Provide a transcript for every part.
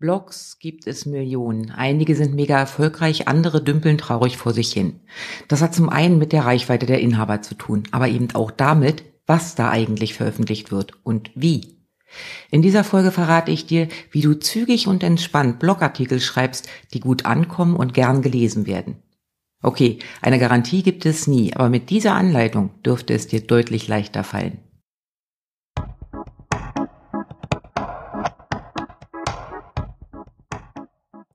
Blogs gibt es Millionen. Einige sind mega erfolgreich, andere dümpeln traurig vor sich hin. Das hat zum einen mit der Reichweite der Inhaber zu tun, aber eben auch damit, was da eigentlich veröffentlicht wird und wie. In dieser Folge verrate ich dir, wie du zügig und entspannt Blogartikel schreibst, die gut ankommen und gern gelesen werden. Okay, eine Garantie gibt es nie, aber mit dieser Anleitung dürfte es dir deutlich leichter fallen.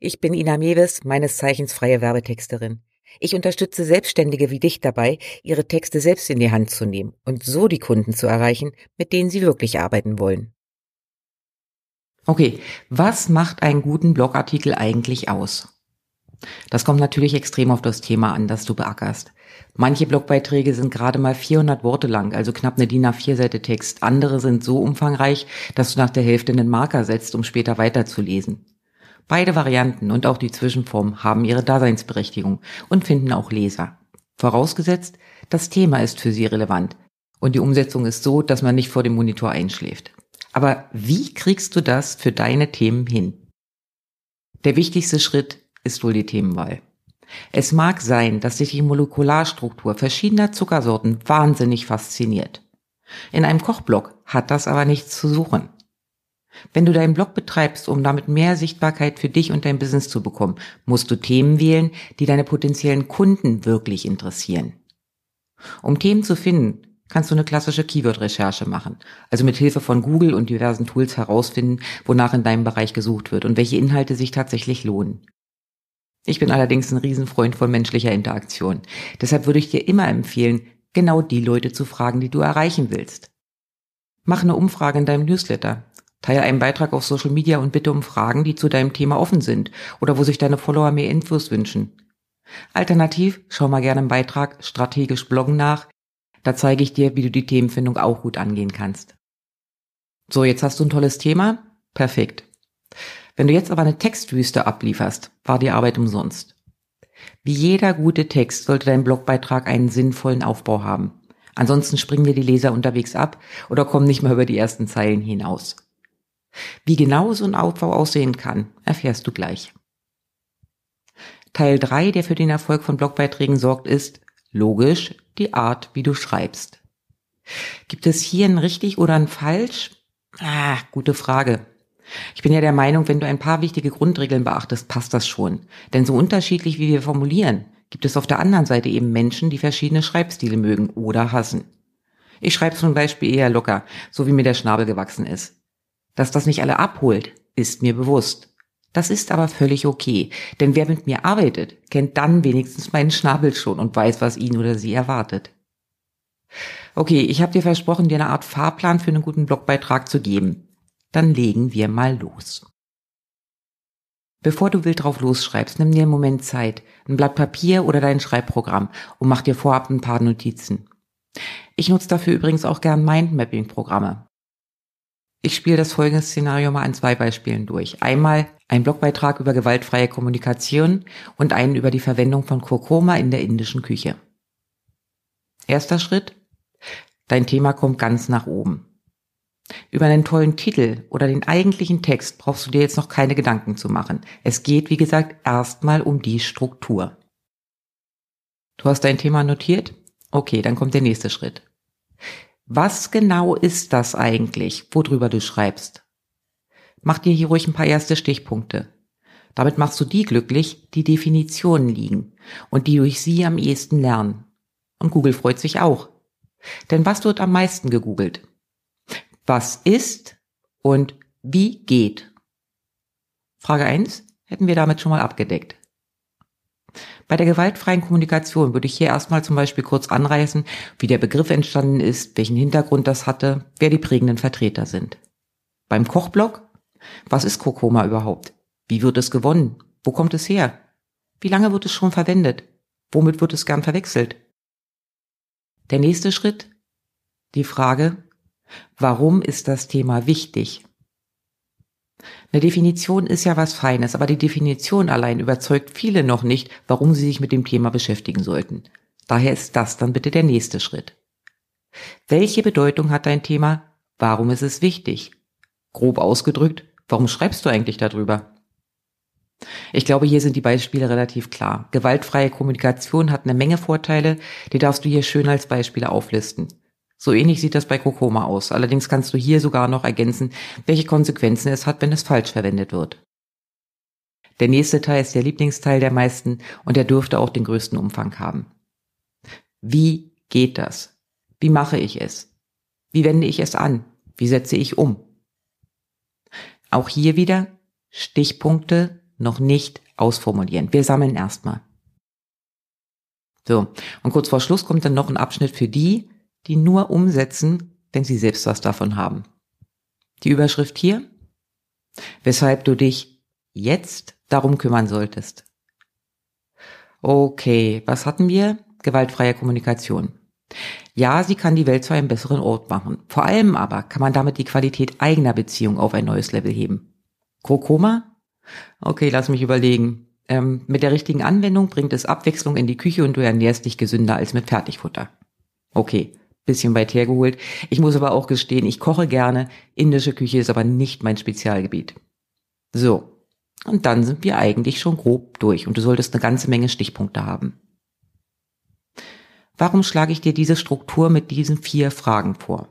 Ich bin Ina Mewes, meines Zeichens freie Werbetexterin. Ich unterstütze Selbstständige wie dich dabei, ihre Texte selbst in die Hand zu nehmen und so die Kunden zu erreichen, mit denen sie wirklich arbeiten wollen. Okay, was macht einen guten Blogartikel eigentlich aus? Das kommt natürlich extrem auf das Thema an, das du beackerst. Manche Blogbeiträge sind gerade mal 400 Worte lang, also knapp eine DIN A4-Seite Text. Andere sind so umfangreich, dass du nach der Hälfte einen Marker setzt, um später weiterzulesen. Beide Varianten und auch die Zwischenform haben ihre Daseinsberechtigung und finden auch Leser. Vorausgesetzt, das Thema ist für sie relevant und die Umsetzung ist so, dass man nicht vor dem Monitor einschläft. Aber wie kriegst du das für deine Themen hin? Der wichtigste Schritt ist wohl die Themenwahl. Es mag sein, dass dich die Molekularstruktur verschiedener Zuckersorten wahnsinnig fasziniert. In einem Kochblock hat das aber nichts zu suchen. Wenn du deinen Blog betreibst, um damit mehr Sichtbarkeit für dich und dein Business zu bekommen, musst du Themen wählen, die deine potenziellen Kunden wirklich interessieren. Um Themen zu finden, kannst du eine klassische Keyword-Recherche machen, also mit Hilfe von Google und diversen Tools herausfinden, wonach in deinem Bereich gesucht wird und welche Inhalte sich tatsächlich lohnen. Ich bin allerdings ein Riesenfreund von menschlicher Interaktion. Deshalb würde ich dir immer empfehlen, genau die Leute zu fragen, die du erreichen willst. Mach eine Umfrage in deinem Newsletter. Teile einen Beitrag auf Social Media und bitte um Fragen, die zu deinem Thema offen sind oder wo sich deine Follower mehr Infos wünschen. Alternativ schau mal gerne im Beitrag Strategisch Bloggen nach. Da zeige ich dir, wie du die Themenfindung auch gut angehen kannst. So, jetzt hast du ein tolles Thema. Perfekt. Wenn du jetzt aber eine Textwüste ablieferst, war die Arbeit umsonst. Wie jeder gute Text sollte dein Blogbeitrag einen sinnvollen Aufbau haben. Ansonsten springen dir die Leser unterwegs ab oder kommen nicht mehr über die ersten Zeilen hinaus. Wie genau so ein Aufbau aussehen kann, erfährst du gleich. Teil 3, der für den Erfolg von Blogbeiträgen sorgt, ist, logisch, die Art, wie du schreibst. Gibt es hier ein richtig oder ein falsch? Ah, gute Frage. Ich bin ja der Meinung, wenn du ein paar wichtige Grundregeln beachtest, passt das schon. Denn so unterschiedlich wie wir formulieren, gibt es auf der anderen Seite eben Menschen, die verschiedene Schreibstile mögen oder hassen. Ich schreibe zum Beispiel eher locker, so wie mir der Schnabel gewachsen ist. Dass das nicht alle abholt, ist mir bewusst. Das ist aber völlig okay, denn wer mit mir arbeitet, kennt dann wenigstens meinen Schnabel schon und weiß, was ihn oder sie erwartet. Okay, ich habe dir versprochen, dir eine Art Fahrplan für einen guten Blogbeitrag zu geben. Dann legen wir mal los. Bevor du wild drauf losschreibst, nimm dir einen Moment Zeit, ein Blatt Papier oder dein Schreibprogramm und mach dir vorab ein paar Notizen. Ich nutze dafür übrigens auch gern Mindmapping-Programme. Ich spiele das folgende Szenario mal an zwei Beispielen durch. Einmal ein Blogbeitrag über gewaltfreie Kommunikation und einen über die Verwendung von Kurkuma in der indischen Küche. Erster Schritt. Dein Thema kommt ganz nach oben. Über einen tollen Titel oder den eigentlichen Text brauchst du dir jetzt noch keine Gedanken zu machen. Es geht, wie gesagt, erstmal um die Struktur. Du hast dein Thema notiert? Okay, dann kommt der nächste Schritt. Was genau ist das eigentlich, worüber du schreibst? Mach dir hier ruhig ein paar erste Stichpunkte. Damit machst du die glücklich, die Definitionen liegen und die durch sie am ehesten lernen. Und Google freut sich auch. Denn was wird am meisten gegoogelt? Was ist und wie geht? Frage eins hätten wir damit schon mal abgedeckt. Bei der gewaltfreien Kommunikation würde ich hier erstmal zum Beispiel kurz anreißen, wie der Begriff entstanden ist, welchen Hintergrund das hatte, wer die prägenden Vertreter sind. Beim Kochblock? Was ist Kurkuma überhaupt? Wie wird es gewonnen? Wo kommt es her? Wie lange wird es schon verwendet? Womit wird es gern verwechselt? Der nächste Schritt, die Frage, warum ist das Thema wichtig? Eine Definition ist ja was Feines, aber die Definition allein überzeugt viele noch nicht, warum sie sich mit dem Thema beschäftigen sollten. Daher ist das dann bitte der nächste Schritt. Welche Bedeutung hat dein Thema? Warum ist es wichtig? Grob ausgedrückt, warum schreibst du eigentlich darüber? Ich glaube, hier sind die Beispiele relativ klar. Gewaltfreie Kommunikation hat eine Menge Vorteile, die darfst du hier schön als Beispiele auflisten. So ähnlich sieht das bei Kokoma aus. Allerdings kannst du hier sogar noch ergänzen, welche Konsequenzen es hat, wenn es falsch verwendet wird. Der nächste Teil ist der Lieblingsteil der meisten und er dürfte auch den größten Umfang haben. Wie geht das? Wie mache ich es? Wie wende ich es an? Wie setze ich um? Auch hier wieder Stichpunkte noch nicht ausformulieren. Wir sammeln erstmal. So, und kurz vor Schluss kommt dann noch ein Abschnitt für die, die nur umsetzen, wenn sie selbst was davon haben. Die Überschrift hier, weshalb du dich jetzt darum kümmern solltest. Okay, was hatten wir? Gewaltfreie Kommunikation. Ja, sie kann die Welt zu einem besseren Ort machen. Vor allem aber kann man damit die Qualität eigener Beziehung auf ein neues Level heben. Krokoma? Okay, lass mich überlegen. Ähm, mit der richtigen Anwendung bringt es Abwechslung in die Küche und du ernährst dich gesünder als mit Fertigfutter. Okay, bisschen weit hergeholt. Ich muss aber auch gestehen, ich koche gerne. Indische Küche ist aber nicht mein Spezialgebiet. So. Und dann sind wir eigentlich schon grob durch und du solltest eine ganze Menge Stichpunkte haben. Warum schlage ich dir diese Struktur mit diesen vier Fragen vor?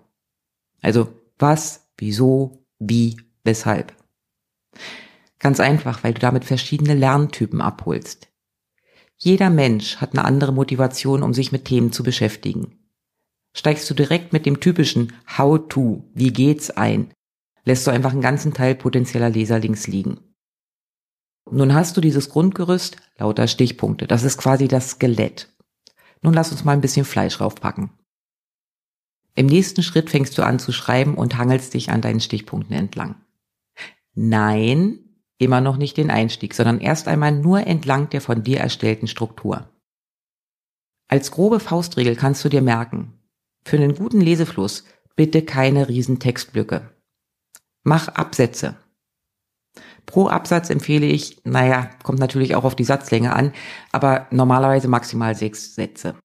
Also, was, wieso, wie, weshalb? Ganz einfach, weil du damit verschiedene Lerntypen abholst. Jeder Mensch hat eine andere Motivation, um sich mit Themen zu beschäftigen. Steigst du direkt mit dem typischen How to, wie geht's ein, lässt du einfach einen ganzen Teil potenzieller Leser links liegen. Nun hast du dieses Grundgerüst, lauter Stichpunkte, das ist quasi das Skelett. Nun lass uns mal ein bisschen Fleisch raufpacken. Im nächsten Schritt fängst du an zu schreiben und hangelst dich an deinen Stichpunkten entlang. Nein, immer noch nicht den Einstieg, sondern erst einmal nur entlang der von dir erstellten Struktur. Als grobe Faustregel kannst du dir merken, für einen guten Lesefluss bitte keine riesen Textblöcke. Mach Absätze. Pro Absatz empfehle ich, naja, kommt natürlich auch auf die Satzlänge an, aber normalerweise maximal sechs Sätze.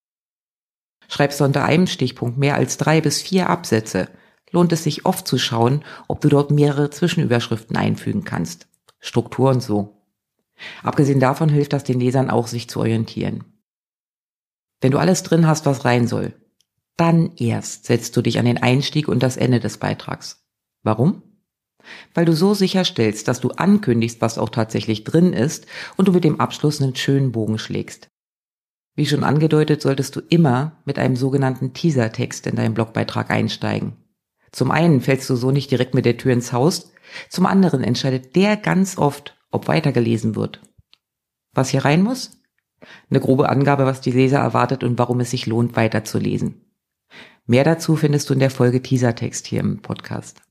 Schreibst du unter einem Stichpunkt mehr als drei bis vier Absätze, lohnt es sich oft zu schauen, ob du dort mehrere Zwischenüberschriften einfügen kannst. Struktur und so. Abgesehen davon hilft das den Lesern auch, sich zu orientieren. Wenn du alles drin hast, was rein soll, dann erst setzt du dich an den Einstieg und das Ende des Beitrags. Warum? Weil du so sicherstellst, dass du ankündigst, was auch tatsächlich drin ist und du mit dem Abschluss einen schönen Bogen schlägst. Wie schon angedeutet, solltest du immer mit einem sogenannten Teaser-Text in deinen Blogbeitrag einsteigen. Zum einen fällst du so nicht direkt mit der Tür ins Haus, zum anderen entscheidet der ganz oft, ob weitergelesen wird. Was hier rein muss? Eine grobe Angabe, was die Leser erwartet und warum es sich lohnt, weiterzulesen. Mehr dazu findest du in der Folge Teasertext hier im Podcast.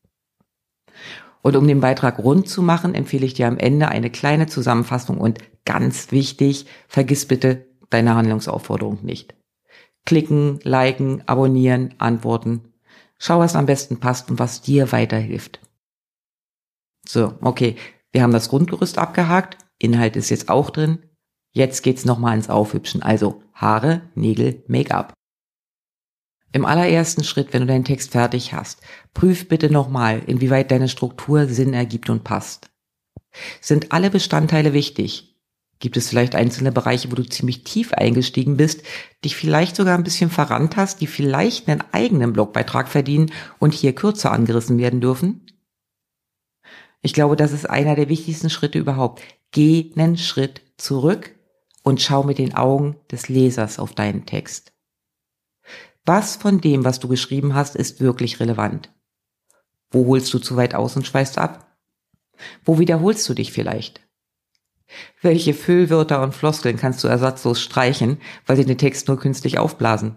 Und um den Beitrag rund zu machen, empfehle ich dir am Ende eine kleine Zusammenfassung und ganz wichtig, vergiss bitte deine Handlungsaufforderung nicht. Klicken, liken, abonnieren, antworten. Schau, was am besten passt und was dir weiterhilft. So, okay, wir haben das Grundgerüst abgehakt, Inhalt ist jetzt auch drin. Jetzt geht's nochmal ins Aufhübschen, also Haare, Nägel, Make-up. Im allerersten Schritt, wenn du deinen Text fertig hast, prüf bitte nochmal, inwieweit deine Struktur Sinn ergibt und passt. Sind alle Bestandteile wichtig? Gibt es vielleicht einzelne Bereiche, wo du ziemlich tief eingestiegen bist, dich vielleicht sogar ein bisschen verrannt hast, die vielleicht einen eigenen Blogbeitrag verdienen und hier kürzer angerissen werden dürfen? Ich glaube, das ist einer der wichtigsten Schritte überhaupt. Geh einen Schritt zurück und schau mit den Augen des Lesers auf deinen Text. Was von dem, was du geschrieben hast, ist wirklich relevant? Wo holst du zu weit aus und schweißt ab? Wo wiederholst du dich vielleicht? Welche Füllwörter und Floskeln kannst du ersatzlos streichen, weil sie den Text nur künstlich aufblasen?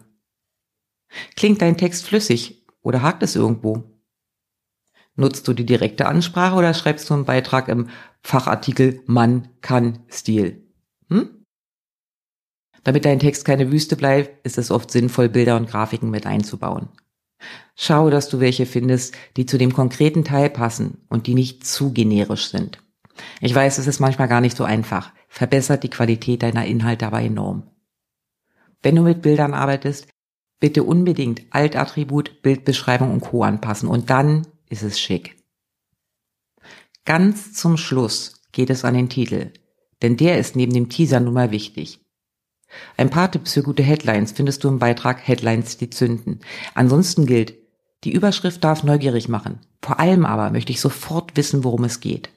Klingt dein Text flüssig oder hakt es irgendwo? Nutzt du die direkte Ansprache oder schreibst du einen Beitrag im Fachartikel Mann kann Stil? Hm? Damit dein Text keine Wüste bleibt, ist es oft sinnvoll, Bilder und Grafiken mit einzubauen. Schau, dass du welche findest, die zu dem konkreten Teil passen und die nicht zu generisch sind. Ich weiß, es ist manchmal gar nicht so einfach. Verbessert die Qualität deiner Inhalte aber enorm. Wenn du mit Bildern arbeitest, bitte unbedingt Altattribut, Bildbeschreibung und Co. anpassen und dann ist es schick. Ganz zum Schluss geht es an den Titel, denn der ist neben dem Teaser nun mal wichtig. Ein paar Tipps für gute Headlines findest du im Beitrag Headlines, die zünden. Ansonsten gilt, die Überschrift darf neugierig machen. Vor allem aber möchte ich sofort wissen, worum es geht.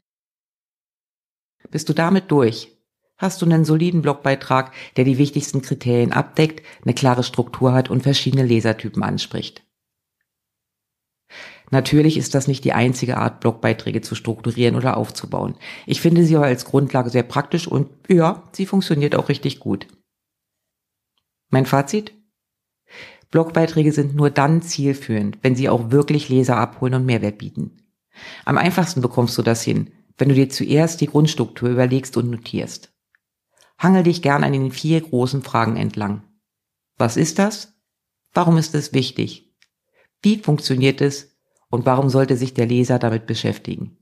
Bist du damit durch? Hast du einen soliden Blogbeitrag, der die wichtigsten Kriterien abdeckt, eine klare Struktur hat und verschiedene Lesertypen anspricht? Natürlich ist das nicht die einzige Art, Blogbeiträge zu strukturieren oder aufzubauen. Ich finde sie aber als Grundlage sehr praktisch und ja, sie funktioniert auch richtig gut. Mein Fazit? Blogbeiträge sind nur dann zielführend, wenn sie auch wirklich Leser abholen und Mehrwert bieten. Am einfachsten bekommst du das hin, wenn du dir zuerst die Grundstruktur überlegst und notierst. Hangel dich gern an den vier großen Fragen entlang. Was ist das? Warum ist es wichtig? Wie funktioniert es? Und warum sollte sich der Leser damit beschäftigen?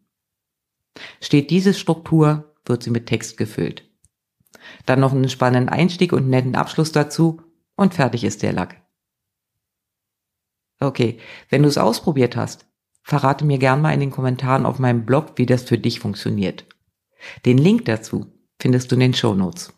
Steht diese Struktur, wird sie mit Text gefüllt. Dann noch einen spannenden Einstieg und einen netten Abschluss dazu und fertig ist der Lack. Okay, wenn du es ausprobiert hast, verrate mir gern mal in den Kommentaren auf meinem Blog, wie das für dich funktioniert. Den Link dazu findest du in den Show Notes.